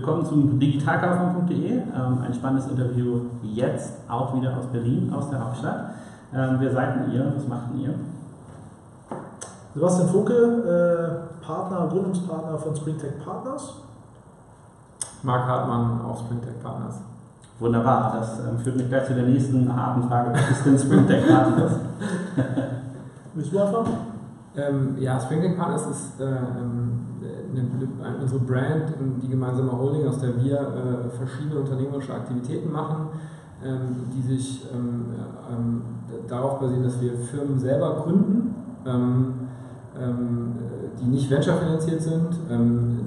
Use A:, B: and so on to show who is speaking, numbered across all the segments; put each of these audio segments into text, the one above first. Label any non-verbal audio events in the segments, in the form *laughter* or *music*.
A: Willkommen zum digitalkaufmann.de. Ähm, ein spannendes Interview jetzt auch wieder aus Berlin, aus der Hauptstadt. Ähm, wer seid denn ihr? Was macht denn ihr?
B: Sebastian Funke, äh, Partner, Gründungspartner von Springtech Partners.
C: Marc Hartmann, auch Springtech Partners.
A: Wunderbar, das ähm, führt mich gleich zu der nächsten harten Frage. Was ist denn Springtech Partners? *laughs*
B: Willst du anfangen?
C: Ähm, ja, Springtech Partners ist äh, ähm, unsere Brand, die gemeinsame Holding, aus der wir äh, verschiedene unternehmerische Aktivitäten machen, ähm, die sich ähm, ähm, darauf basieren, dass wir Firmen selber gründen, ähm, die nicht venture-finanziert sind,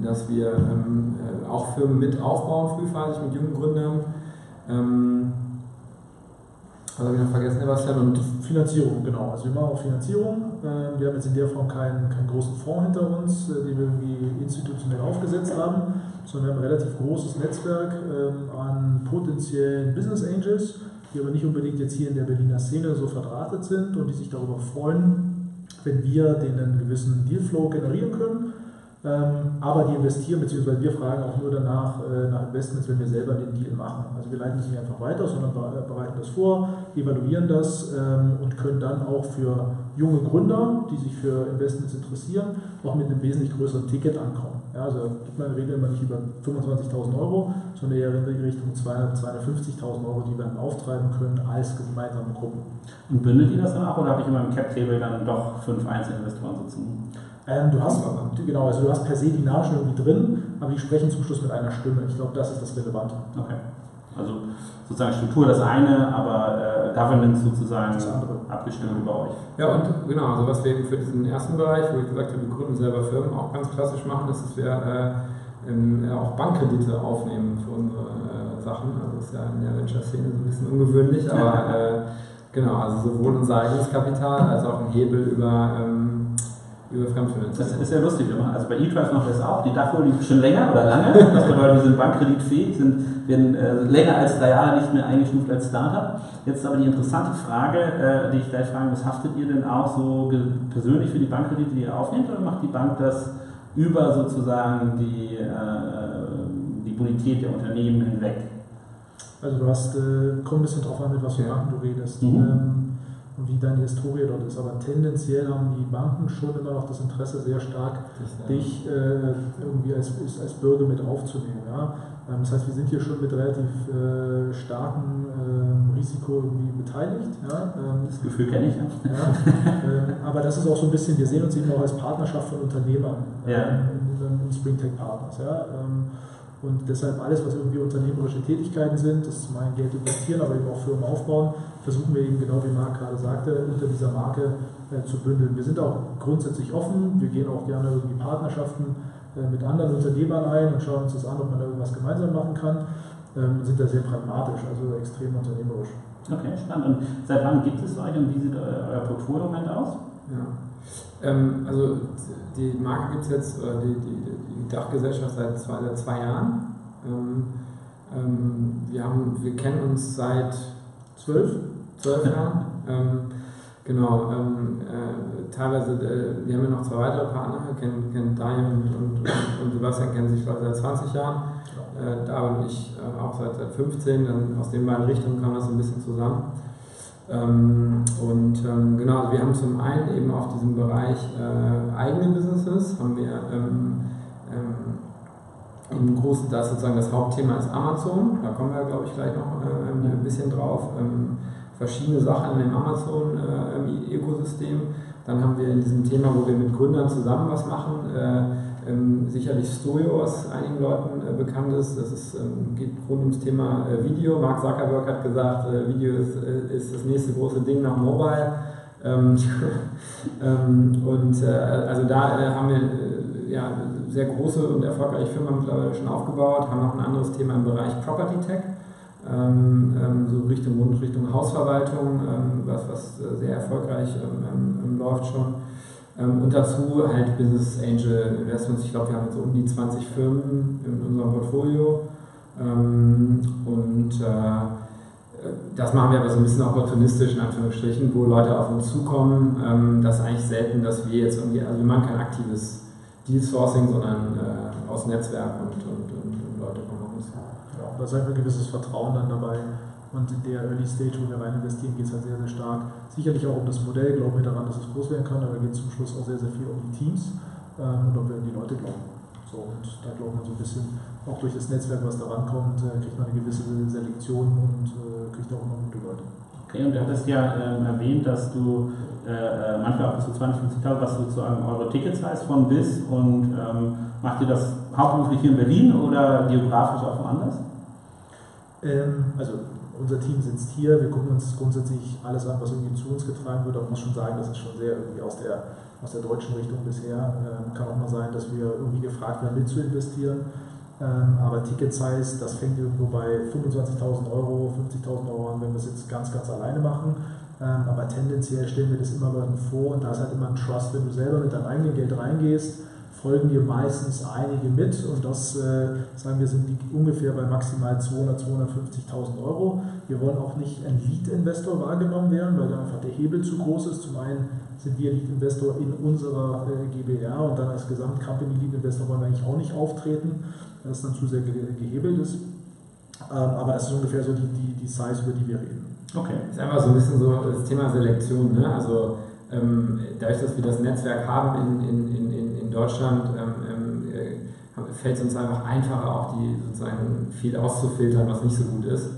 C: dass wir äh, auch Firmen mit aufbauen, frühphasig mit jungen Gründern
B: was habe ich noch vergessen, Sebastian? Und Finanzierung, genau. Also wir machen auch Finanzierung. Ähm, wir haben jetzt in der Form keinen, keinen großen Fonds hinter uns, äh, den wir irgendwie institutionell aufgesetzt haben, sondern wir haben ein relativ großes Netzwerk ähm, an potenziellen Business Angels, die aber nicht unbedingt jetzt hier in der Berliner Szene so verdrahtet sind und die sich darüber freuen, wenn wir denen einen gewissen Dealflow generieren können aber die investieren, beziehungsweise wir fragen auch nur danach äh, nach Investments, wenn wir selber den Deal machen. Also wir leiten das nicht einfach weiter, sondern bereiten das vor, evaluieren das ähm, und können dann auch für junge Gründer, die sich für Investments interessieren, auch mit einem wesentlich größeren Ticket ankommen. Ja, also gibt man in der Regel immer nicht über 25.000 Euro, sondern eher in Richtung 200.000, 250.000 Euro, die wir dann auftreiben können als gemeinsame Gruppen.
A: Und bündelt ihr das dann auch oder habe ich immer im Cap-Table dann doch fünf Einzelinvestoren sitzen?
B: Ähm, du hast genau, also du hast per se die Namen irgendwie drin, aber die sprechen zum Schluss mit einer Stimme. Ich glaube, das ist das Relevante.
A: Okay. Also sozusagen Struktur das eine, aber äh, Governance sozusagen abgestimmt über euch.
C: Ja, und genau, also was wir eben für diesen ersten Bereich, wo ich gesagt habe, wir gründen selber Firmen, auch ganz klassisch machen, ist, dass wir äh, ähm, auch Bankkredite aufnehmen für unsere äh, Sachen. Also das ist ja in der Venture-Szene so ein bisschen ungewöhnlich, aber äh, genau, also sowohl unser eigenes Kapital als auch ein Hebel über ähm, über Fremdfinanzierung.
A: Das ist ja lustig. Also bei eTrice machen wir das auch. Die Dachwohl liegt schon länger oder lange. Das bedeutet, wir sind bankkreditfähig, sind, werden äh, länger als drei Jahre nicht mehr eingestuft als Startup. Jetzt aber die interessante Frage, äh, die ich gleich fragen muss, haftet ihr denn auch so persönlich für die Bankkredite, die ihr aufnehmt, oder macht die Bank das über sozusagen die, äh, die Bonität der Unternehmen hinweg?
B: Also du hast, äh, kommt ein bisschen drauf an, mit was für Banken du redest. Mhm. Ähm, wie deine Historie dort ist. Aber tendenziell haben die Banken schon immer noch das Interesse, sehr stark dich äh, irgendwie als, als Bürger mit aufzunehmen. Ja? Ähm, das heißt, wir sind hier schon mit relativ äh, starkem äh, Risiko irgendwie beteiligt. Ja?
A: Ähm, das Gefühl kenne ich. Ja.
B: Ähm, aber das ist auch so ein bisschen, wir sehen uns eben auch als Partnerschaft von Unternehmern ja. in, in, in Springtech Partners. Ja? Ähm, und deshalb alles, was irgendwie unternehmerische Tätigkeiten sind, das ist zum einen Geld investieren, aber eben auch Firmen aufbauen, versuchen wir eben genau wie Marc gerade sagte, unter dieser Marke äh, zu bündeln. Wir sind auch grundsätzlich offen, wir gehen auch gerne irgendwie Partnerschaften äh, mit anderen Unternehmern ein und schauen uns das an, ob man da irgendwas gemeinsam machen kann. Ähm, sind da sehr pragmatisch, also extrem unternehmerisch.
A: Okay, spannend. Und seit wann gibt es euch und wie sieht euer Portfolio im Moment aus?
C: Ja. Ähm, also die Marke gibt es jetzt, oder die, die, die Dachgesellschaft seit zwei, seit zwei Jahren. Ähm, ähm, wir, haben, wir kennen uns seit zwölf, zwölf Jahren. Ähm, genau, ähm, äh, teilweise, äh, wir haben ja noch zwei weitere Partner, kennen, kennen Daniel und, und, und, Sebastian kennen sich seit 20 Jahren. Äh, da und ich äh, auch seit, seit 15, dann aus den beiden Richtungen kam das ein bisschen zusammen. Ähm, und ähm, genau, also wir haben zum einen eben auf diesem Bereich äh, eigene Businesses, haben wir ähm, ähm, im Großen, das sozusagen das Hauptthema ist Amazon, da kommen wir glaube ich gleich noch äh, ein bisschen drauf. Ähm, verschiedene Sachen im Amazon-Ökosystem. Äh, Dann haben wir in diesem Thema, wo wir mit Gründern zusammen was machen, äh, ähm, sicherlich Stojo, was einigen Leuten äh, bekannt ist. Das ist, ähm, geht rund ums Thema äh, Video. Mark Zuckerberg hat gesagt, äh, Video ist, äh, ist, das nächste große Ding nach Mobile. Ähm, *laughs* ähm, und äh, also da äh, haben wir ja, sehr große und erfolgreiche Firmen mittlerweile schon aufgebaut, haben noch ein anderes Thema im Bereich Property Tech. Ähm, ähm, so Richtung Richtung Hausverwaltung, was, was sehr erfolgreich läuft schon. Ähm, und dazu halt Business Angel Investments. Ich glaube, wir haben jetzt um die 20 Firmen in unserem Portfolio. Ähm, und äh, das machen wir aber so ein bisschen opportunistisch in Anführungsstrichen, wo Leute auf uns zukommen. Ähm, das ist eigentlich selten, dass wir jetzt irgendwie, also wir machen kein aktives Deal Sourcing, sondern äh, aus Netzwerk und, und, und, und Leute von uns.
B: Ja, da ist einfach ein gewisses Vertrauen dann dabei. Und in der Early Stage, wo wir rein investieren, geht es halt sehr, sehr stark. Sicherlich auch um das Modell, glauben wir daran, dass es groß werden kann, aber geht es zum Schluss auch sehr, sehr viel um die Teams ähm, und ob wir an die Leute glauben. So, und da glauben wir so ein bisschen, auch durch das Netzwerk, was da rankommt, äh, kriegt man eine gewisse Selektion und äh, kriegt auch immer gute Leute.
A: Okay, und du hattest ja ähm, erwähnt, dass du äh, äh manchmal auch bis zu 20, 50.000, was sozusagen eure Tickets heißt von bis und ähm, macht ihr das hauptberuflich hier in Berlin oder geografisch auch woanders?
B: Ähm, also unser Team sitzt hier, wir gucken uns grundsätzlich alles an, was irgendwie zu uns getragen wird, aber muss schon sagen, das ist schon sehr irgendwie aus der, aus der deutschen Richtung bisher. Ähm, kann auch mal sein, dass wir irgendwie gefragt werden, mit zu investieren. Ähm, aber Ticket Size, das fängt irgendwo bei 25.000 Euro, 50.000 Euro an, wenn wir es jetzt ganz, ganz alleine machen. Ähm, aber tendenziell stellen wir das immer Leuten vor und da ist halt immer ein Trust, wenn du selber mit deinem eigenen Geld reingehst, folgen dir meistens einige mit und das, äh, sagen wir, sind ungefähr bei maximal 200, 250.000 Euro. Wir wollen auch nicht ein Lead-Investor wahrgenommen werden, weil da einfach der Hebel zu groß ist. Zum einen sind wir Lead-Investor in unserer äh, GBR und dann als Gesamt-Company-Lead-Investor wollen wir eigentlich auch nicht auftreten, das dann zu sehr gehebelt ist. Ähm, aber das ist ungefähr so die, die, die Size, über die wir reden.
C: Okay. Das ist einfach so ein bisschen so das Thema Selektion. Ne? Also ähm, dadurch, dass wir das Netzwerk haben in, in, in Deutschland ähm, ähm äh, fällt es uns einfach einfacher, auch die sozusagen viel auszufiltern, was nicht so gut ist.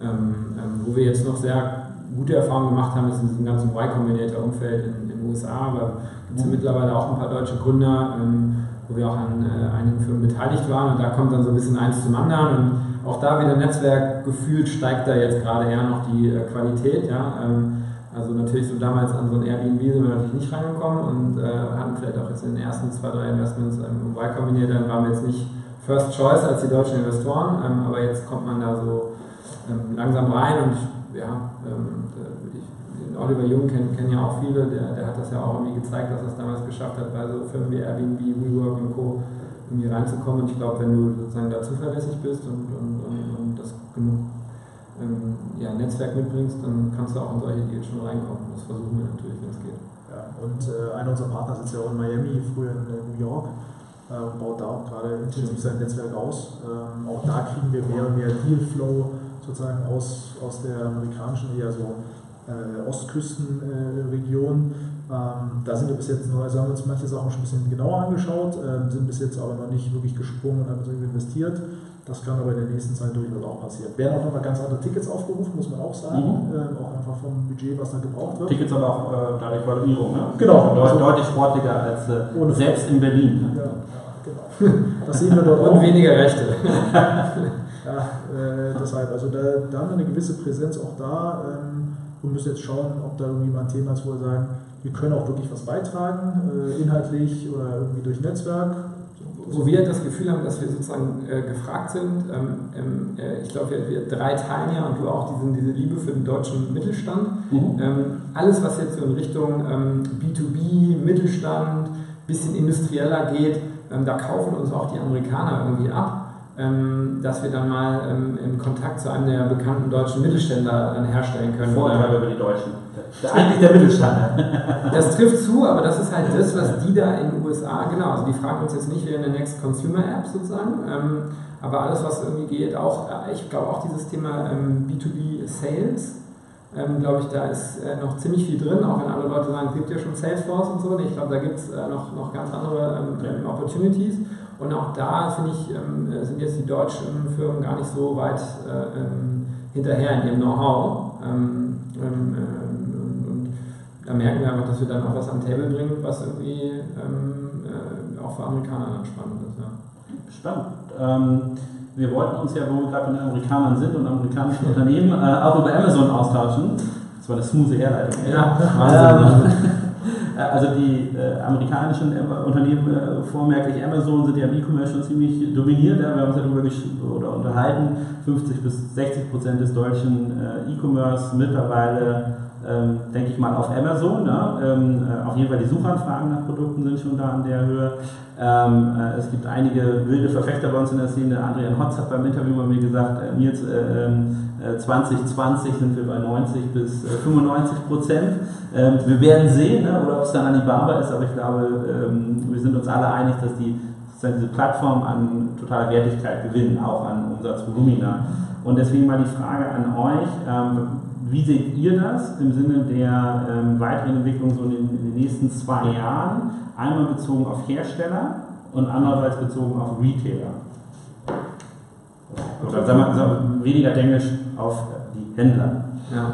C: Ähm, ähm, wo wir jetzt noch sehr gute Erfahrungen gemacht haben, ist in diesem ganzen Y-Combinator-Umfeld in den USA, aber gibt es ja mittlerweile auch ein paar deutsche Gründer, ähm, wo wir auch an äh, einigen Firmen beteiligt waren und da kommt dann so ein bisschen eins zum anderen und auch da wieder Netzwerk gefühlt steigt da jetzt gerade eher noch die äh, Qualität. Ja? Ähm, also natürlich so damals an so ein Airbnb sind wir natürlich nicht reingekommen und äh, hatten vielleicht auch jetzt in den ersten zwei, drei Investments im Y kombiniert, dann waren wir jetzt nicht First Choice als die deutschen Investoren, ähm, aber jetzt kommt man da so ähm, langsam rein und ja, ähm, den Oliver Jung kennen, kennen ja auch viele, der, der hat das ja auch irgendwie gezeigt, dass er es damals geschafft hat, bei so Firmen wie Airbnb, WeWork und Co. irgendwie reinzukommen und ich glaube, wenn du sozusagen da zuverlässig bist und, und, und, und das genug ähm, ja, Netzwerk mitbringst, dann kannst du auch in solche Deals schon reinkommen. Das versuchen wir natürlich, wenn es geht.
B: Ja, und äh, einer unserer Partner sitzt ja auch in Miami, früher in äh, New York äh, und baut da auch gerade intensiv sein Netzwerk aus. Ähm, auch da kriegen wir mehr und mehr Dealflow sozusagen aus, aus der amerikanischen, eher so äh, Ostküstenregion. Ähm, da sind wir bis jetzt noch, also haben wir uns manche Sachen schon ein bisschen genauer angeschaut, ähm, sind bis jetzt aber noch nicht wirklich gesprungen und haben so investiert. Das kann aber in der nächsten Zeit durchaus auch passieren. Werden auch nochmal ganz andere Tickets aufgerufen, muss man auch sagen. Mhm. Äh, auch einfach vom Budget, was da gebraucht wird.
A: Tickets aber auch äh, dadurch Valuierung, ne?
B: Genau.
A: Deut also, deutlich sportlicher als äh, selbst in Berlin.
B: Ja, ja, genau. *laughs* Das sehen wir dort
C: auch. Und weniger Rechte. *laughs*
B: ja, äh, deshalb, also da, da, haben wir eine gewisse Präsenz auch da ähm, und müssen jetzt schauen, ob da irgendwie mal ein Thema ist, wo wir sagen, wir können auch wirklich was beitragen, äh, inhaltlich oder irgendwie durch Netzwerk
C: wo wir das Gefühl haben, dass wir sozusagen äh, gefragt sind. Ähm, ähm, äh, ich glaube, wir, wir, drei teilen ja und du auch diesen, diese Liebe für den deutschen Mittelstand. Mhm. Ähm, alles, was jetzt so in Richtung B2B, ähm, Mittelstand, bisschen industrieller geht, ähm, da kaufen uns auch die Amerikaner irgendwie ab. Ähm, dass wir dann mal im Kontakt zu einem der bekannten deutschen Mittelständler dann herstellen können.
A: Vorteile über die Deutschen. Eigentlich der Mittelstand. *laughs*
C: Das trifft zu, aber das ist halt das, was die da in den USA, genau, also die fragen uns jetzt nicht wie eine Next Consumer App sozusagen, ähm, aber alles, was irgendwie geht, auch, äh, ich glaube auch dieses Thema ähm, B2B Sales, ähm, glaube ich, da ist äh, noch ziemlich viel drin, auch wenn alle Leute sagen, es gibt ja schon Salesforce und so. Ich glaube, da gibt es äh, noch, noch ganz andere ähm, Opportunities. Und auch da, finde ich, ähm, sind jetzt die deutschen Firmen gar nicht so weit äh, ähm, hinterher in ihrem Know-how. Ähm, da merken wir einfach, dass wir dann auch was am Table bringen, was irgendwie ähm, äh, auch für Amerikaner dann spannend ist. Ja.
A: Spannend. Ähm, wir wollten uns ja, wo wir gerade mit Amerikanern sind und amerikanischen Unternehmen, äh, auch über Amazon austauschen. Das war eine smooth Herleitung. Ja. *laughs* Ähm, äh, also die äh, amerikanischen Unternehmen, äh, vormerklich Amazon, sind ja im E-Commerce schon ziemlich dominiert. Ja. Wir haben uns ja darüber oder unterhalten, 50 bis 60 Prozent des deutschen äh, E-Commerce mittlerweile ähm, denke ich mal, auf Amazon. Ne? Ähm, äh, auf jeden Fall die Suchanfragen nach Produkten sind schon da an der Höhe. Ähm, äh, es gibt einige wilde Verfechter bei uns in der Szene. Adrian Hotz hat beim Interview bei mir gesagt, äh, Nils, 2020 sind wir bei 90 bis 95 Prozent. Ähm, wir werden sehen, ne? oder ob es dann Alibaba ist, aber ich glaube, ähm, wir sind uns alle einig, dass die diese Plattform an totaler Wertigkeit gewinnen, auch an Umsatzvolumina. Und deswegen mal die Frage an euch, ähm, wie seht ihr das im Sinne der ähm, weiteren Entwicklung so in den, in den, nächsten zwei Jahren? Einmal bezogen auf Hersteller und andererseits bezogen auf Retailer. Oder sagen wir, sagen wir weniger Englisch auf die Händler.
C: Ja,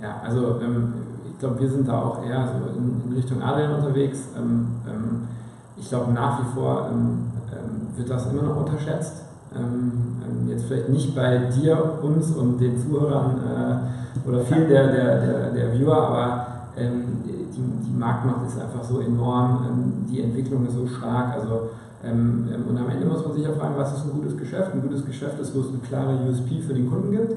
C: ja also ähm, ich glaube, wir sind da auch eher so in, in Richtung Adrian unterwegs. Ähm, ähm, ich glaube, nach wie vor ähm, wird das immer noch unterschätzt. Jetzt vielleicht nicht bei dir, uns und den Zuhörern. Äh, oder viel der, der, der, der Viewer, aber ähm, die, die Marktmacht ist einfach so enorm, ähm, die Entwicklung ist so stark. Also, ähm, ähm und am Ende muss man sich ja fragen, was ist ein gutes Geschäft? Ein gutes Geschäft ist, wo es eine klare USP für den Kunden gibt.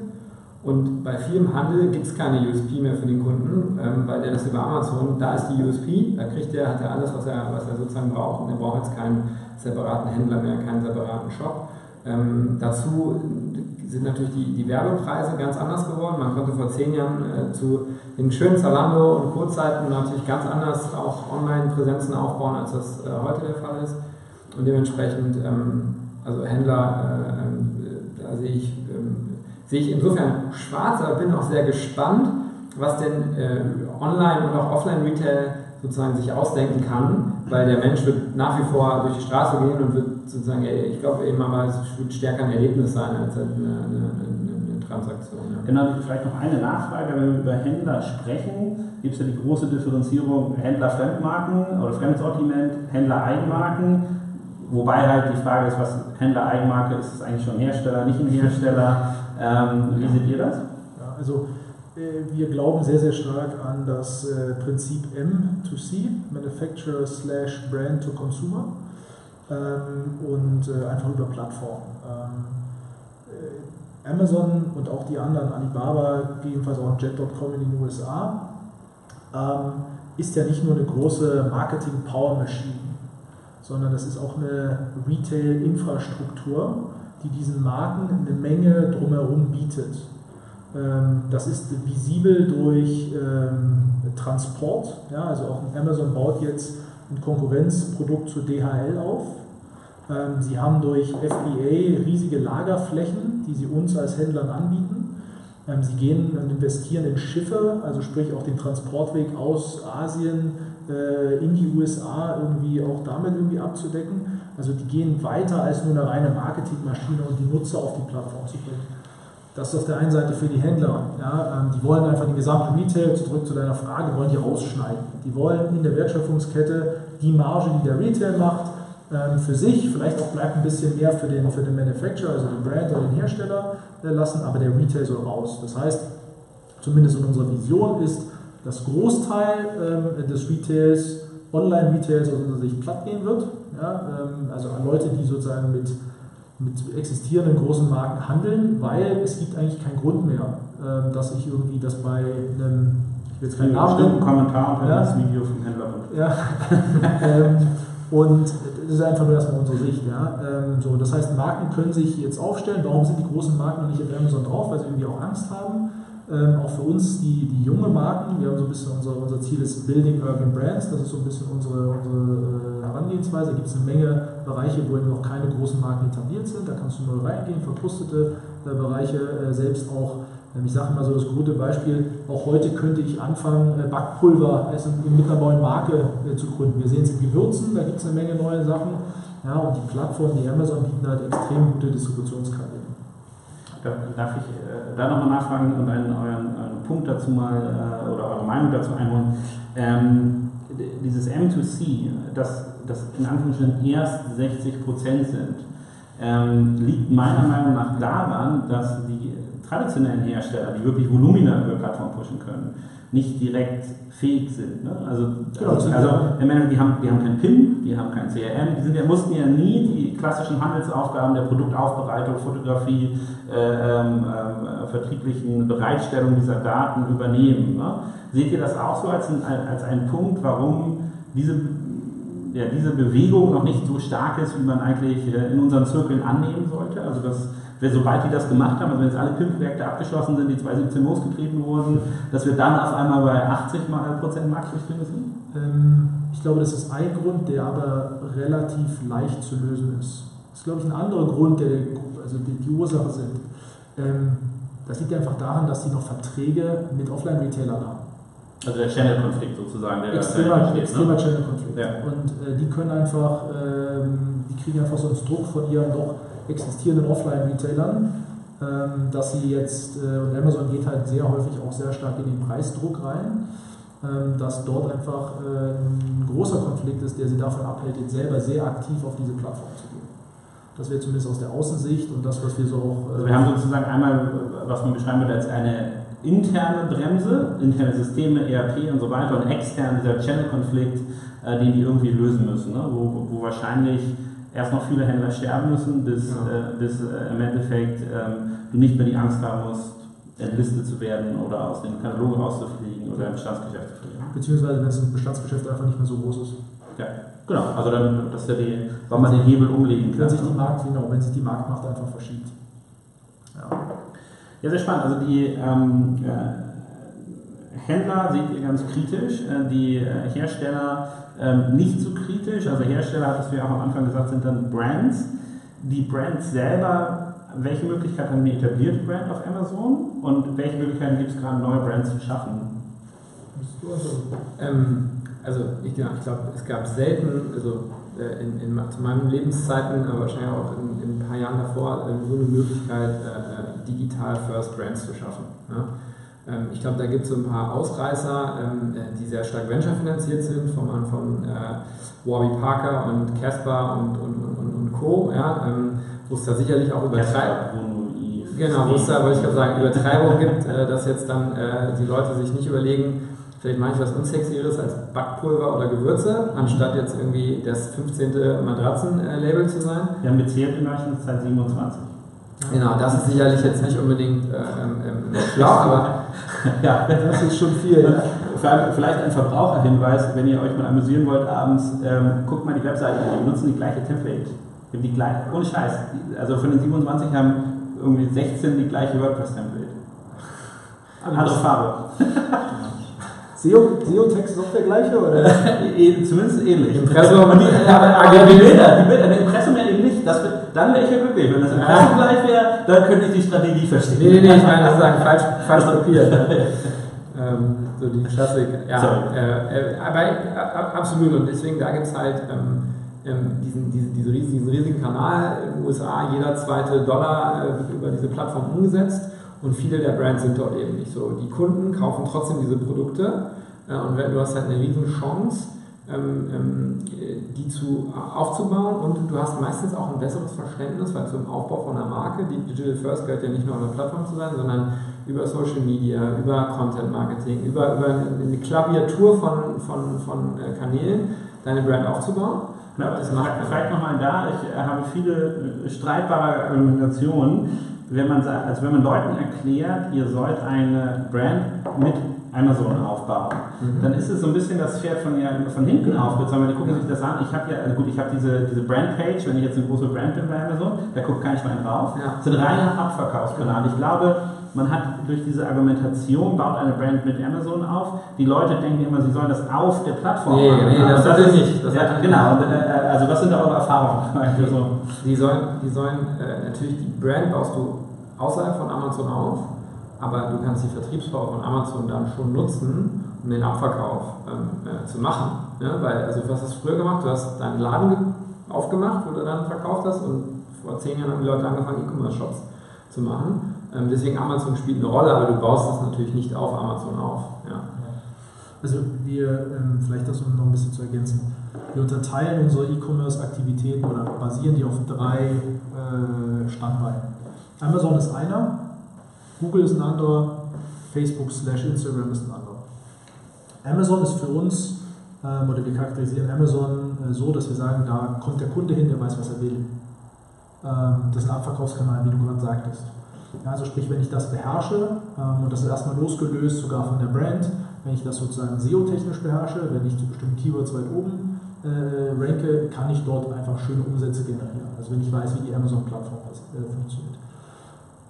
C: Und bei vielem Handel gibt es keine USP mehr für den Kunden, ähm, weil der das über Amazon, da ist die USP, da kriegt der, hat er alles, was er, was er sozusagen braucht und er braucht jetzt keinen separaten Händler mehr, keinen separaten Shop. Ähm, dazu sind natürlich die, die Werbepreise ganz anders geworden. Man konnte vor zehn Jahren äh, zu den schönen Zalando und Kurzzeiten natürlich ganz anders auch Online-Präsenzen aufbauen, als das äh, heute der Fall ist. Und dementsprechend, ähm, also Händler, äh, äh da sehe ich, ähm, sehe ich insofern schwarz, aber bin auch sehr gespannt, was denn äh, Online- und auch Offline-Retail sozusagen sich ausdenken kann, weil der Mensch wird nach wie vor durch die Straße gehen und wird sozusagen, ich glaube eben aber, es wird stärker ein Erlebnis sein als eine, eine, eine Transaktion. Ja.
A: Genau, vielleicht noch eine Nachfrage, wenn wir über Händler sprechen, gibt es ja die große Differenzierung Händler-Fremdmarken oder Fremdsortiment, Händler-Eigenmarken, wobei halt die Frage ist, was Händler-Eigenmarke ist, ist es eigentlich schon Hersteller, nicht ein Hersteller, ähm, wie seht ihr das?
B: Ja, also äh, wir glauben sehr, sehr stark an das äh, Prinzip M2C, Manufacturer slash Brand to Consumer und äh, einfach über Plattformen. Ähm, Amazon und auch die anderen, Alibaba, jedenfalls auch Jet.com in den USA, ähm, ist ja nicht nur eine große Marketing-Power-Machine, sondern das ist auch eine Retail-Infrastruktur, die diesen Marken eine Menge drumherum bietet. Ähm, das ist visibel durch ähm, Transport. Also auch Amazon baut jetzt ein Konkurrenzprodukt zu DHL auf. Ähm, sie haben durch FBA riesige Lagerflächen, die sie uns als Händlern anbieten. Sie gehen und investieren in Schiffe, also sprich auch den Transportweg aus Asien äh, in die USA irgendwie auch damit irgendwie abzudecken. Also die gehen weiter als nur eine reine Marketingmaschine und die Nutzer auf die Plattform zu bringen. Das ist auf der einen Seite für die Händler. Ja, ähm, die wollen einfach den gesamten Retail, zurück zu deiner Frage, wollen die rausschneiden. Die wollen in der Wertschöpfungskette die Marge, die der Retail macht, ähm, für sich, vielleicht auch bleibt ein bisschen mehr für den, für den Manufacturer, also den Brand oder den Hersteller äh, lassen, aber der Retail soll raus. Das heißt, zumindest in unserer Vision ist, dass Großteil ähm, des Retails, Online-Retails aus unserer Sicht platt gehen wird. Ja, also an Leute, die sozusagen mit mit existierenden großen Marken handeln, weil es gibt eigentlich keinen Grund mehr, ähm, dass ich irgendwie das bei einem,
A: ich will jetzt keinen Namen nennen. Kommentar unter ja. das Video vom Händler.
B: Ja. *laughs* Ähm, und das ist einfach nur erstmal unsere Sicht. Ja. Ähm, so, das heißt, Marken können sich jetzt aufstellen. Warum sind die großen Marken noch nicht auf Amazon drauf? Weil sie irgendwie auch Angst haben. Ähm, auch für uns die, die junge Marken, wir haben so ein bisschen unser, unser Ziel ist Building Urban Brands, das ist so ein bisschen unsere, unsere äh, Herangehensweise. Da gibt es eine Menge Bereiche, wo eben noch keine großen Marken etabliert sind, da kannst du neu reingehen, verpustete äh, Bereiche, äh, selbst auch, ähm, ich sage mal so das gute Beispiel, auch heute könnte ich anfangen, äh, Backpulver mit einer neuen Marke äh, zu gründen. Wir sehen es in Gewürzen, da gibt es eine Menge neue Sachen. Ja, und die Plattformen, die Amazon bieten halt extrem gute Distributionskanäle.
A: Darf ich äh, da nochmal nachfragen und einen, euren, euren Punkt dazu mal äh, oder eure Meinung dazu einholen? Ähm, dieses M2C, das, das in Anführungsstrichen erst 60 Prozent sind, ähm, liegt meiner Meinung nach daran, dass die traditionellen Hersteller, die wirklich Volumina über Plattform pushen können, nicht direkt fähig sind. Ne? Also,
B: Genau,
A: also, also im Endeffekt, die haben, die haben kein PIN, die haben kein CRM, die sind mussten ja nie die klassischen Handelsaufgaben der Produktaufbereitung, Fotografie, äh, ähm, ähm, vertrieblichen Bereitstellung dieser Daten übernehmen. Ne? Seht ihr das auch so als, ein, als einen Punkt, warum diese, ja, diese Bewegung noch nicht so stark ist, wie man eigentlich äh, in unseren Zirkeln annehmen sollte? Also dass wir, sobald die das gemacht haben, also wenn jetzt alle PIN-Projekte abgeschlossen sind, die 2017 losgetreten wurden, dass wir dann auf einmal bei 80 mal Prozent Marktdurchdringung sind?
B: Ähm, ich glaube, das ist ein Grund, der aber relativ leicht zu lösen ist. Das ist, glaube ich, ein anderer Grund, der also die, die Ursache sind. Ähm, das liegt einfach daran, dass sie noch Verträge mit Offline-Retailern haben.
A: Also der Channel-Konflikt sozusagen, der
B: Extremer,
A: da steht.
B: extremer
A: Ne?
B: Channel-Konflikt.
A: Ja.
B: Und äh, die können einfach, ähm, die kriegen einfach so einen Druck von ihren doch existierenden Offline-Retailern, ähm, dass sie jetzt, äh, und Amazon geht halt sehr häufig auch sehr stark in den Preisdruck rein, ähm, dass dort einfach äh, ein großer Konflikt ist, der sie davon abhält, jetzt selber sehr aktiv auf diese Plattform zu gehen. Das wäre zumindest aus der Außensicht und das, was wir so auch.
A: Also wir haben sozusagen einmal, was man beschreiben würde als eine interne Bremse, interne Systeme, ERP und so weiter und extern dieser Channel-Konflikt, äh, den die irgendwie lösen müssen, ne? wo, wo wahrscheinlich erst noch viele Händler sterben müssen, bis,
C: Ja.
A: äh, bis äh, im Endeffekt ähm, du nicht mehr die Angst haben musst, entlistet zu werden oder aus dem Katalog rauszufliegen oder im Staatsgeschäft zu fliegen.
B: beziehungsweise wenn es im Bestandsgeschäft einfach nicht mehr so groß ist.
A: Ja, genau. Also dann, dass wir die, weil man den Hebel umlegen kann.
B: Wenn sich die Markt, genau, wenn sich die Marktmacht einfach verschiebt. Ja.
A: Ja, sehr spannend. Also die ähm, äh, Händler seht ihr ganz kritisch, äh, die äh, Hersteller ähm, nicht so kritisch. Also Hersteller, hattest du ja auch am Anfang gesagt, sind dann Brands. Die Brands selber, welche Möglichkeiten haben die etablierte Brand auf Amazon und welche Möglichkeiten gibt es gerade, neue Brands zu schaffen?
C: Ähm, also ich, genau, ich glaube, es gab selten, also äh, in, in, zu meinen Lebenszeiten, aber wahrscheinlich auch in, in ein paar Jahren davor, so eine Möglichkeit, digital First Brands zu schaffen. Ja? Ähm, ich glaube, da gibt es so ein paar Ausreißer, ähm, äh, die sehr stark Venture finanziert sind, von, von äh, Warby Parker und Casper und, und, und, und, Co., ja? ähm, wo es da sicherlich auch Übertreibung Genau, wo es da, wollte ich gerade sagen, Übertreibung gibt, äh, dass jetzt dann äh, die Leute sich nicht überlegen, vielleicht mache ich was Unsexieres als Backpulver oder Gewürze, anstatt jetzt irgendwie das 15. Matratzen-Label zu sein.
A: Wir haben gezählt in Deutschland seit 27.
C: Genau, das ist sicherlich jetzt nicht unbedingt schlau, aber *laughs*
A: ja.
B: Das ist schon viel. Ja.
A: Vielleicht ein Verbraucherhinweis, wenn ihr euch mal amüsieren wollt abends, ähm, guckt mal die Webseite an, die benutzen die gleiche Template. Die gleiche, ohne Scheiß. Also von den 27 haben irgendwie 16 die gleiche WordPress-Template. Andere Farbe. *laughs*
B: SEO, SEO-Text ist auch der gleiche, oder? *laughs*
A: Eh, Zumindest ähnlich.
C: Impressum-
A: Und die, aber, aber die Bilder, die Bilder, der Impressum ja eben nicht. Das, wird- dann wäre ich ja glücklich. Wenn das Impressum gleich wäre, dann könnte ich die Strategie verstehen.
C: nee, nee, nee, ich meine sozusagen falsch, *laughs* falsch kopiert. Ähm, so die Klassik. Ja, äh, äh, aber äh, absolut und deswegen da gibt es halt ähm, ähm, diesen, diese, diese riesigen, diesen riesigen Kanal in den USA, jeder zweite Dollar äh, wird über diese Plattform umgesetzt und viele der Brands sind dort eben nicht so. Die Kunden kaufen trotzdem diese Produkte äh, und wenn, du hast halt eine riesen Chance, die zu, aufzubauen. Und du hast meistens auch ein besseres Verständnis, weil zum Aufbau von einer Marke, die Digital First gehört ja nicht nur auf einer Plattform zu sein, sondern über Social Media, über Content Marketing, über, über eine Klaviatur von, von, von äh, Kanälen, deine Brand aufzubauen.
A: Genau,
C: Das macht
A: vielleicht nochmal da, ich äh, habe viele äh, streitbare Argumentationen, wenn man, sagt, also wenn man Leuten erklärt, ihr sollt eine Brand mit Amazon aufbauen,
C: Mhm.
A: dann ist es so ein bisschen das Pferd von, ja, von hinten aufgezogen, weil die gucken sich das an. Ich habe ja, also gut, ich habe diese, diese Brandpage, wenn ich jetzt eine große Brand bin bei Amazon, da guckt kein Schwein drauf.
C: Ja.
A: Das sind reine Abverkaufskanäle. Ich glaube, man hat durch diese Argumentation, baut eine Brand mit Amazon auf, die Leute denken immer, sie sollen das auf der Plattform
C: Nee,
A: machen.
C: nee, das
A: Und
C: natürlich
A: ist-
C: nicht. Das
A: ja, genau, und, äh, also was sind da eure Erfahrungen?
C: Die sollen, die sollen äh, natürlich, die Brand baust du außerhalb von Amazon auf, aber du kannst die Vertriebspower von Amazon dann schon nutzen, um den Abverkauf ähm, äh, zu machen. Ne? Weil, also was hast du früher gemacht? Du hast deinen Laden ge- aufgemacht, wo du dann verkauft hast und vor zehn Jahren haben die Leute angefangen, E-Commerce-Shops zu machen. Ähm, deswegen Amazon spielt eine Rolle, aber du baust das natürlich nicht auf Amazon auf. Ja.
B: Also wir, ähm, vielleicht das um noch ein bisschen zu ergänzen, wir unterteilen unsere E-Commerce-Aktivitäten oder basieren die auf drei äh, Standbeinen. Amazon ist einer, Google ist ein anderer, Facebook slash Instagram ist ein anderer. Amazon ist für uns, ähm, oder wir charakterisieren Amazon äh, so, dass wir sagen, da kommt der Kunde hin, der weiß, was er will. Ähm, das ist ein Abverkaufskanal, wie du gerade sagtest. Ja, also sprich, wenn ich das beherrsche, ähm, und das ist erstmal losgelöst sogar von der Brand, wenn ich das sozusagen SEO-technisch beherrsche, wenn ich zu bestimmten Keywords weit oben äh, ranke, kann ich dort einfach schöne Umsätze generieren. Also wenn ich weiß, wie die Amazon-Plattform äh, funktioniert.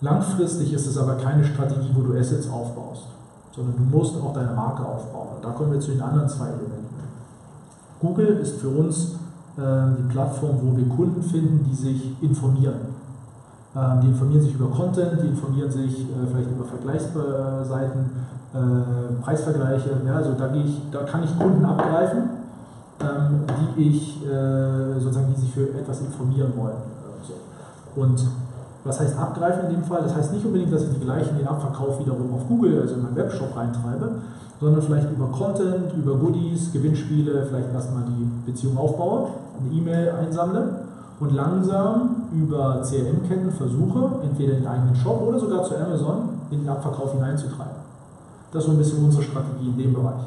B: Langfristig ist es aber keine Strategie, wo du Assets aufbaust, sondern du musst auch deine Marke aufbauen. Und da kommen wir zu den anderen zwei Elementen. Google ist für uns äh, die Plattform, wo wir Kunden finden, die sich informieren. Ähm, die informieren sich über Content, die informieren sich äh, vielleicht über Vergleichsseiten, äh, Preisvergleiche. Ja, also da, ich, da kann ich Kunden abgreifen, ähm, die ich äh, sozusagen, die sich für etwas informieren wollen. Und was heißt abgreifen in dem Fall? Das heißt nicht unbedingt, dass ich die gleichen den Abverkauf wiederum auf Google, also in meinen Webshop reintreibe, sondern vielleicht über Content, über Goodies, Gewinnspiele, vielleicht erstmal die Beziehung aufbaue, eine E-Mail einsammle und langsam über CRM-Ketten versuche, entweder in den eigenen Shop oder sogar zu Amazon in den Abverkauf hineinzutreiben. Das ist so ein bisschen unsere Strategie in dem Bereich.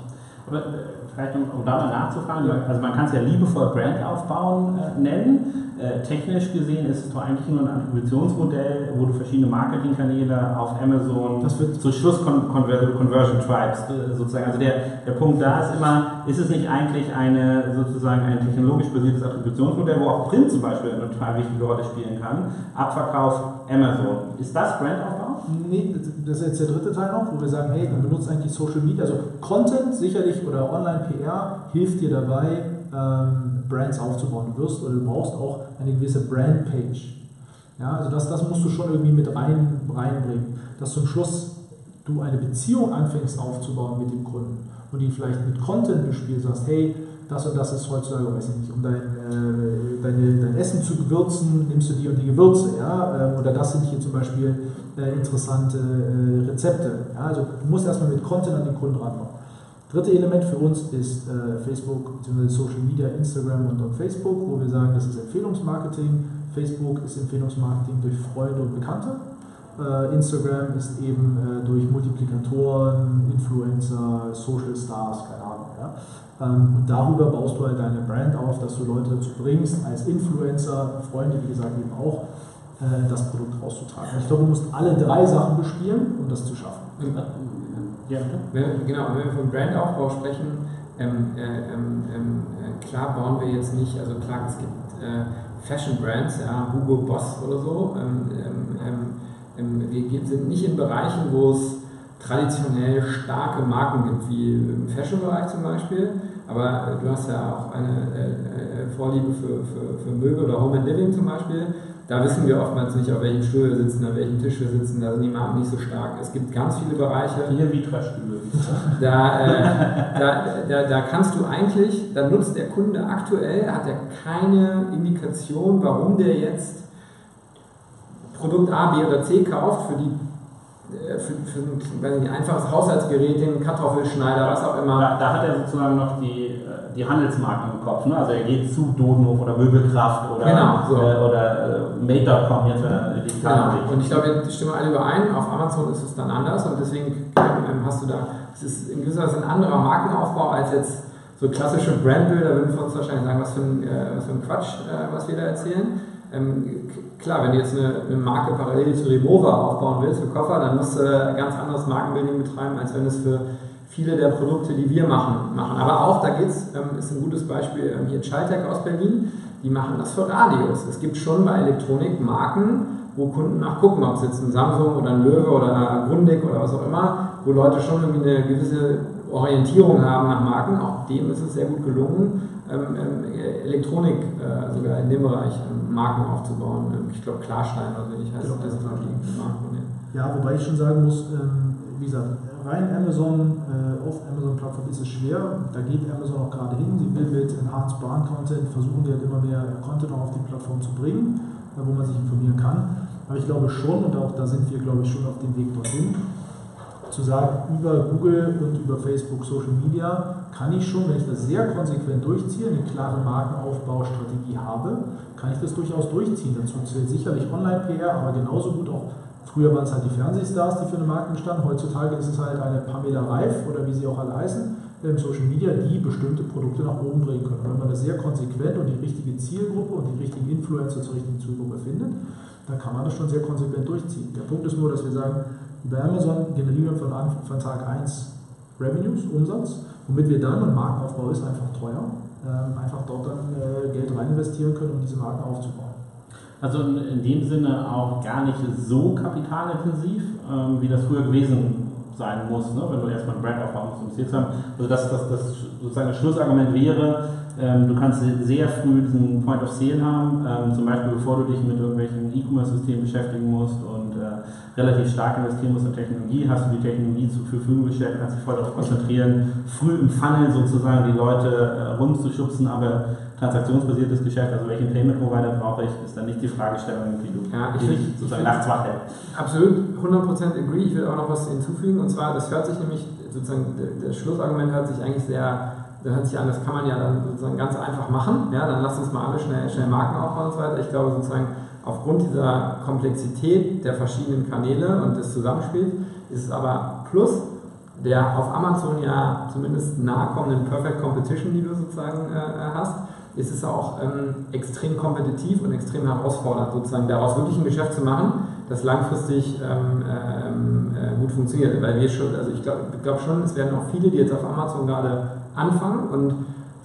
A: Aber äh, vielleicht um, da mal nachzufragen, also man kann es ja liebevoll Brand aufbauen äh, nennen. Äh, technisch gesehen ist es doch eigentlich nur ein Attributionsmodell, wo du verschiedene Marketingkanäle auf Amazon
B: das wird
A: zu Schluss Con Conversion Tribes äh, sozusagen. Also der, der Punkt da ist immer, ist es nicht eigentlich eine sozusagen ein technologisch basiertes Attributionsmodell, wo auch Print zum Beispiel eine total wichtige Rolle spielen kann. Abverkauf Amazon. Ist das Brandaufbau?
B: Nee, das ist jetzt der dritte Teil noch, wo wir sagen, hey, du benutzt eigentlich Social Media, also Content sicherlich oder Online-PR hilft dir dabei, ähm, Brands aufzubauen. Du wirst oder du brauchst auch eine gewisse Brand-Page. Ja, also das, das musst du schon irgendwie mit rein, reinbringen, dass zum Schluss du eine Beziehung anfängst aufzubauen mit dem Kunden und die vielleicht mit Content bespielst, sagst, hey, das und das ist heutzutage, weiß ich nicht, um dein, äh, deine, dein Essen zu gewürzen, nimmst du die und die Gewürze, ja, ähm, oder das sind hier zum Beispiel äh, interessante äh, Rezepte. Ja? Also du musst erstmal mit Content an den Kunden rankommen. Dritte Element für uns ist äh, Facebook bzw. Social Media, Instagram und, und Facebook, wo wir sagen, das ist Empfehlungsmarketing. Facebook ist Empfehlungsmarketing durch Freunde und Bekannte. Äh, Instagram ist eben äh, durch Multiplikatoren, Influencer, Social Stars, keine Ahnung. Ja? Ähm, und darüber baust du halt deine Brand auf, dass du Leute dazu bringst, als Influencer, Freunde, wie gesagt, eben auch, äh, das Produkt rauszutragen. Ich glaube, du musst alle drei Sachen bespielen, um das zu schaffen.
C: Ja, wenn, genau, wenn wir von Brandaufbau sprechen, ähm, äh, ähm, ähm, äh, klar bauen wir jetzt nicht, also klar, es gibt äh, Fashion Brands, ja, Hugo Boss oder so. Wir sind nicht in Bereichen, wo es traditionell starke Marken gibt, wie im Fashion-Bereich zum Beispiel. Aber du hast ja auch eine äh, Vorliebe für, für, für Möbel oder Home and Living zum Beispiel da wissen wir oftmals nicht, auf welchem Stuhl wir sitzen, auf welchem Tisch wir sitzen, da sind die Marken nicht so stark. Es gibt ganz viele Bereiche.
A: Hier wie Trashstühle.
C: Da, äh, da, da, da kannst du eigentlich, da nutzt der Kunde aktuell, hat er keine Indikation, warum der jetzt Produkt A, B oder C kauft für die äh, für, für ein einfaches Haushaltsgerät, den Kartoffelschneider, was auch immer.
A: Da, da, hat er sozusagen noch die, äh, die Handelsmarken im Kopf. Ne? Also er geht zu Dodenhof oder Möbelkraft oder,
C: genau, so.
A: äh, oder äh, Made.com jetzt, wenn er
C: die genau. Und ich glaube, wir stimmen alle überein, auf Amazon ist es dann anders und deswegen ähm, hast du da, es ist in gewisser Weise ein anderer Markenaufbau als jetzt so klassische Brandbilder, würden wir uns wahrscheinlich sagen, was für ein, äh, was für ein Quatsch, äh, was wir da erzählen. Ähm, klar, wenn du jetzt eine, eine, Marke parallel zu Remova aufbauen willst für Koffer, dann musst du ein ganz anderes Markenbuilding betreiben, als wenn es für viele der Produkte, die wir machen, machen. Aber auch, da geht's, ähm, ist ein gutes Beispiel ähm, hier Schaltec aus Berlin, die machen das für Radios. Es gibt schon bei Elektronik Marken, wo Kunden nachgucken, ob es jetzt ein Samsung oder ein Löwe oder ein Grundig oder was auch immer, wo Leute schon irgendwie eine gewisse Orientierung haben nach Marken. Auch dem ist es sehr gut gelungen, Elektronik äh, sogar in dem Bereich ähm, Marken aufzubauen. Ähm, ich glaube Klarstein oder so ich heißt genau, das
B: die Marken. Ja, wobei ich schon sagen muss, ähm, wie gesagt, rein Amazon, äh, auf Amazon-Plattform ist es schwer. Da geht Amazon auch gerade hin. Sie will mit Enhanced Brand Content versuchen, die halt immer mehr Content auch auf die Plattform zu bringen, äh, wo man sich informieren kann. Aber ich glaube schon, und auch da sind wir, glaube ich, schon auf dem Weg dorthin, zu sagen, über Google und über Facebook, Social Media kann ich schon, wenn ich das sehr konsequent durchziehe, eine klare Markenaufbaustrategie habe, kann ich das durchaus durchziehen. Dazu zählt sicherlich Online-PR, aber genauso gut auch Früher waren es halt die Fernsehstars, die für eine Marke standen. Heutzutage ist es halt eine Pamela Reif oder wie sie auch alle heißen im Social Media, die bestimmte Produkte nach oben bringen können. Wenn man das sehr konsequent und die richtige Zielgruppe und die richtigen Influencer zur richtigen Zielgruppe findet, dann kann man das schon sehr konsequent durchziehen. Der Punkt ist nur, dass wir sagen, bei Amazon generieren wir von, von Tag 1 Revenues, Umsatz, womit wir dann, und Markenaufbau ist einfach teuer, ähm, einfach dort dann äh, Geld rein investieren können, um diese Marken aufzubauen.
A: Also in, dem Sinne auch gar nicht so kapitalintensiv, ähm, wie das früher gewesen sein muss, ne? wenn du erstmal ein Brand aufbauen musst, um es zu haben. Also das, das, das sozusagen das Schlussargument wäre, ähm, du kannst sehr früh diesen Point of Sale haben, ähm, zum Beispiel bevor du dich mit irgendwelchen E-Commerce-Systemen beschäftigen musst und äh, relativ stark investieren musst in Technologie, hast du die Technologie zur Verfügung gestellt, kannst dich voll darauf konzentrieren, früh im Funnel sozusagen die Leute äh, rumzuschubsen, aber transaktionsbasiertes Geschäft, also welchen Payment Provider brauche ich, ist dann nicht die Fragestellung, wie du
C: ja, ich
A: dich sozusagen nachts wach hältst.
C: Absolut, 100% agree. Ich will auch noch was hinzufügen und zwar, das hört sich nämlich, sozusagen, das Schlussargument hört sich eigentlich sehr da hört sich an, das kann man ja dann sozusagen ganz einfach machen. Ja, dann lasst uns mal alle schnell, schnell Marken aufbauen und so weiter. Ich glaube sozusagen, aufgrund dieser Komplexität der verschiedenen Kanäle und des Zusammenspiels ist es aber plus der auf Amazon ja zumindest nahe kommenden Perfect Competition, die du sozusagen äh, hast, ist es auch ähm, extrem kompetitiv und extrem herausfordernd, sozusagen daraus wirklich ein Geschäft zu machen, das langfristig ähm, ähm, äh, gut funktioniert. Weil wir schon, also ich glaube glaub schon, es werden auch viele, die jetzt auf Amazon gerade anfangen und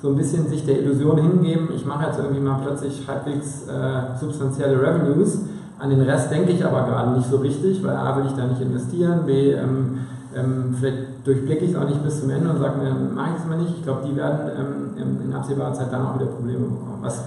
C: so ein bisschen sich der Illusion hingeben, ich mache jetzt irgendwie mal plötzlich halbwegs äh, substanzielle Revenues. An den Rest denke ich aber gerade nicht so richtig, weil A will ich da nicht investieren, B ähm, ähm, vielleicht durchblicke ich es auch nicht bis zum Ende und sage mir, mache ich es mal nicht. Ich glaube, die werden ähm, in absehbarer Zeit dann auch wieder Probleme bekommen. Was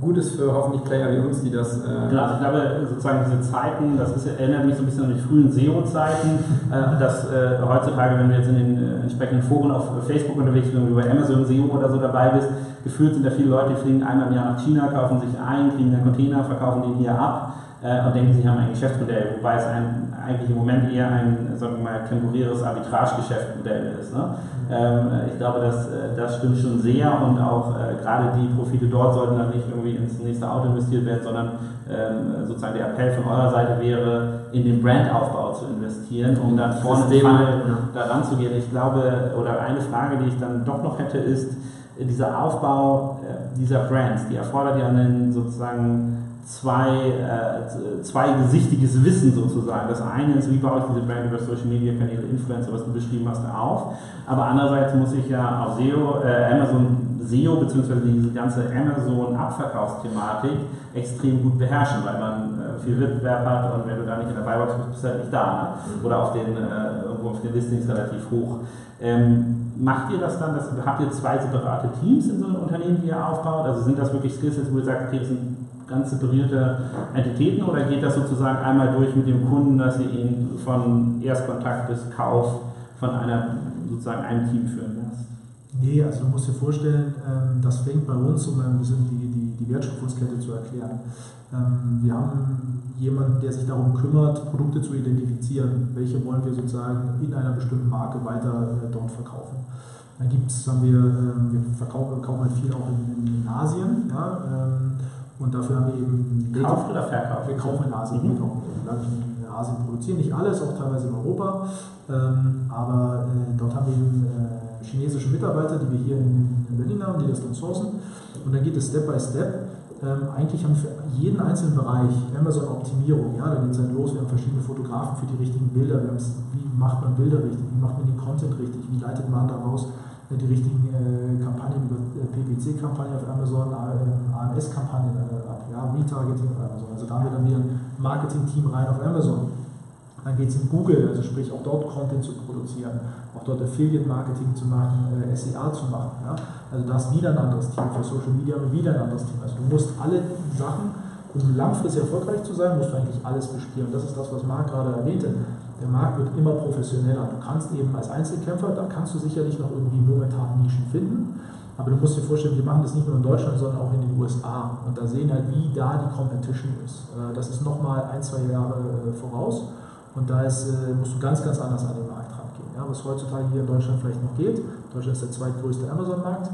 C: gut ist für hoffentlich Player wie uns, die das.
A: Äh genau, also ich glaube, sozusagen diese Zeiten, das ist, erinnert mich so ein bisschen an die frühen SEO-Zeiten, äh, dass äh, heutzutage, wenn du jetzt in den äh, entsprechenden Foren auf Facebook unterwegs bist, bei Amazon SEO oder so dabei bist, gefühlt sind da viele Leute, die fliegen einmal im Jahr nach China, kaufen sich ein, kriegen einen Container, verkaufen den hier ab äh, und denken, sie haben ein Geschäftsmodell, wobei es ein, eigentlich im Moment eher ein sagen wir mal, temporäres Arbitrage-Geschäftsmodell ist. Ne? Ähm, ich glaube, dass, äh, das stimmt schon sehr und auch äh, gerade die Profite dort sollten dann nicht irgendwie ins nächste Auto investiert werden, sondern ähm, sozusagen der Appell von eurer Seite wäre, in den Brandaufbau zu investieren, um dann vorne System, ja. da ranzugehen. Ich glaube, oder eine Frage, die ich dann doch noch hätte, ist, dieser Aufbau äh, dieser Brands, die erfordert ja einen sozusagen zwei, äh, zweigesichtiges Wissen sozusagen. Das eine ist, wie baue ich diese Brand über Social Media Kanäle, Influencer, was du beschrieben hast, auf. Aber andererseits muss ich ja auf SEO, äh, Amazon SEO bzw. diese ganze Amazon Abverkaufsthematik extrem gut beherrschen, weil man äh, viel Wettbewerb hat und wenn du da nicht in der Buybox bist, bist du halt nicht da. Ne? Oder auf den, äh, irgendwo auf den Listings relativ hoch. Ähm, macht ihr das dann, dass, habt ihr zwei separate Teams in so einem Unternehmen, die ihr aufbaut? Also sind das wirklich Skills, wo ihr sagt, okay, das sind ganz separierte Entitäten oder geht das sozusagen einmal durch mit dem Kunden, dass ihr ihn von Erstkontakt bis Kauf von einer, sozusagen einem Team führen lasst?
B: Nee, also du musst dir vorstellen, ähm, das fängt bei uns, um ein bisschen die, die, die Wertschöpfungskette zu erklären. Ähm, wir haben jemanden, der sich darum kümmert, Produkte zu identifizieren. Welche wollen wir sozusagen in einer bestimmten Marke weiter äh, dort verkaufen? Dann gibt's, haben wir, ähm, wir verkaufen, kaufen halt viel auch in, in Asien. Ja, und dafür haben wir eben.
A: Kauft oder verkauft?
B: Wir kaufen in Asien. Mhm. Wir kaufen in Asien produzieren nicht alles, auch teilweise in Europa. Ähm, aber äh, dort haben wir eben äh, chinesische Mitarbeiter, die wir hier in, in, Berlin haben, die das dann sourcen. Und dann geht es Step by Step. Ähm, eigentlich haben wir für jeden einzelnen Bereich Amazon-Optimierung. Ja, da geht es halt los. Wir haben verschiedene Fotografen für die richtigen Bilder. wie macht man Bilder richtig? Wie macht man den Content richtig? Wie leitet man daraus die richtigen äh, Kampagnen über äh, PPC-Kampagnen auf Amazon, AMS-Kampagnen ja, Retargeting auf Amazon. Also da haben wir dann wieder ein Marketing-Team rein auf Amazon. Dann geht es in Google, also sprich auch dort Content zu produzieren, auch dort Affiliate-Marketing zu machen, äh, SEA zu machen. Ja? Also da ist wieder ein anderes Team, für Social Media wir wieder ein anderes Team. Also du musst alle Sachen, um langfristig erfolgreich zu sein, musst du eigentlich alles bespielen. Und das ist das, was Marc gerade erwähnte der Markt wird immer professioneller. Du kannst eben als Einzelkämpfer, da kannst du sicherlich noch irgendwie momentan Nischen finden, aber du musst dir vorstellen, wir machen das nicht nur in Deutschland, sondern auch in den USA. Und da sehen halt, wie da die Competition ist. Äh, das ist nochmal ein, zwei Jahre äh, voraus. Und da ist, äh, musst du ganz, ganz anders an den Markt rangehen. Ja, was heutzutage hier in Deutschland vielleicht noch geht. Deutschland ist der zweitgrößte Amazon-Markt.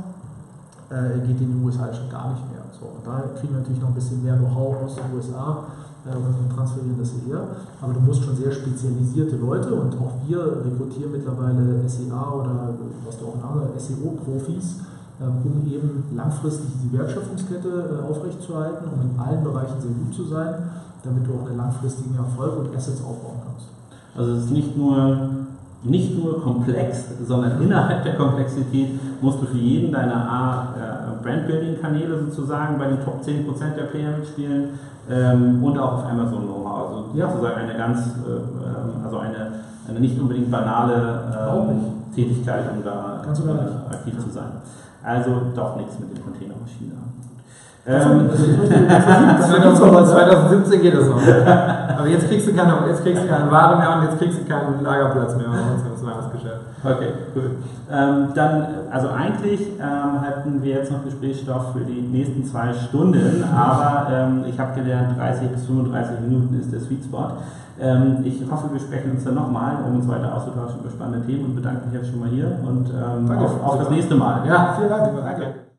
B: Geht in den USA schon gar nicht mehr. So, und da kriegen wir natürlich noch ein bisschen mehr Know-how aus den USA und transferieren das hierher. Aber du musst schon sehr spezialisierte Leute und auch wir rekrutieren mittlerweile SEA oder was du auch anderen SEO-Profis, ähm, um eben langfristig die Wertschöpfungskette äh, aufrechtzuerhalten, um in allen Bereichen sehr gut zu sein, damit du auch einen langfristigen Erfolg und Assets aufbauen kannst.
A: Also es ist nicht nur, nicht nur komplex, sondern innerhalb der Komplexität musst du für jeden deiner A, äh, Brandbuilding-Kanäle sozusagen bei den Top 10% der Player mitspielen ähm, und auch auf Amazon Know-how. Also
B: Ja.
A: sozusagen eine ganz, äh, ähm, also eine, eine nicht unbedingt banale ähm, Tätigkeit, um da äh, aktiv zu sein. Also doch nichts mit den Containermaschinen. Ähm,
B: ich möchte-
C: 2017 geht das noch. Aber jetzt kriegst du keine, jetzt kriegst du keine Ware mehr und jetzt kriegst du keinen Lagerplatz mehr bei uns im Weihnachtsgeschäft.
A: Okay, cool. Ähm, dann, also eigentlich ähm, hatten wir jetzt noch Gesprächsstoff für die nächsten zwei Stunden, aber ähm, ich habe gelernt, 30 bis 35 Minuten ist der Sweet Spot. Ähm, ich hoffe, wir sprechen uns dann nochmal, um uns weiter auszutauschen über spannende Themen und bedanke mich jetzt schon mal hier und ähm, auf, auf das nächste Mal.
C: Ja,
B: Vielen Dank, danke.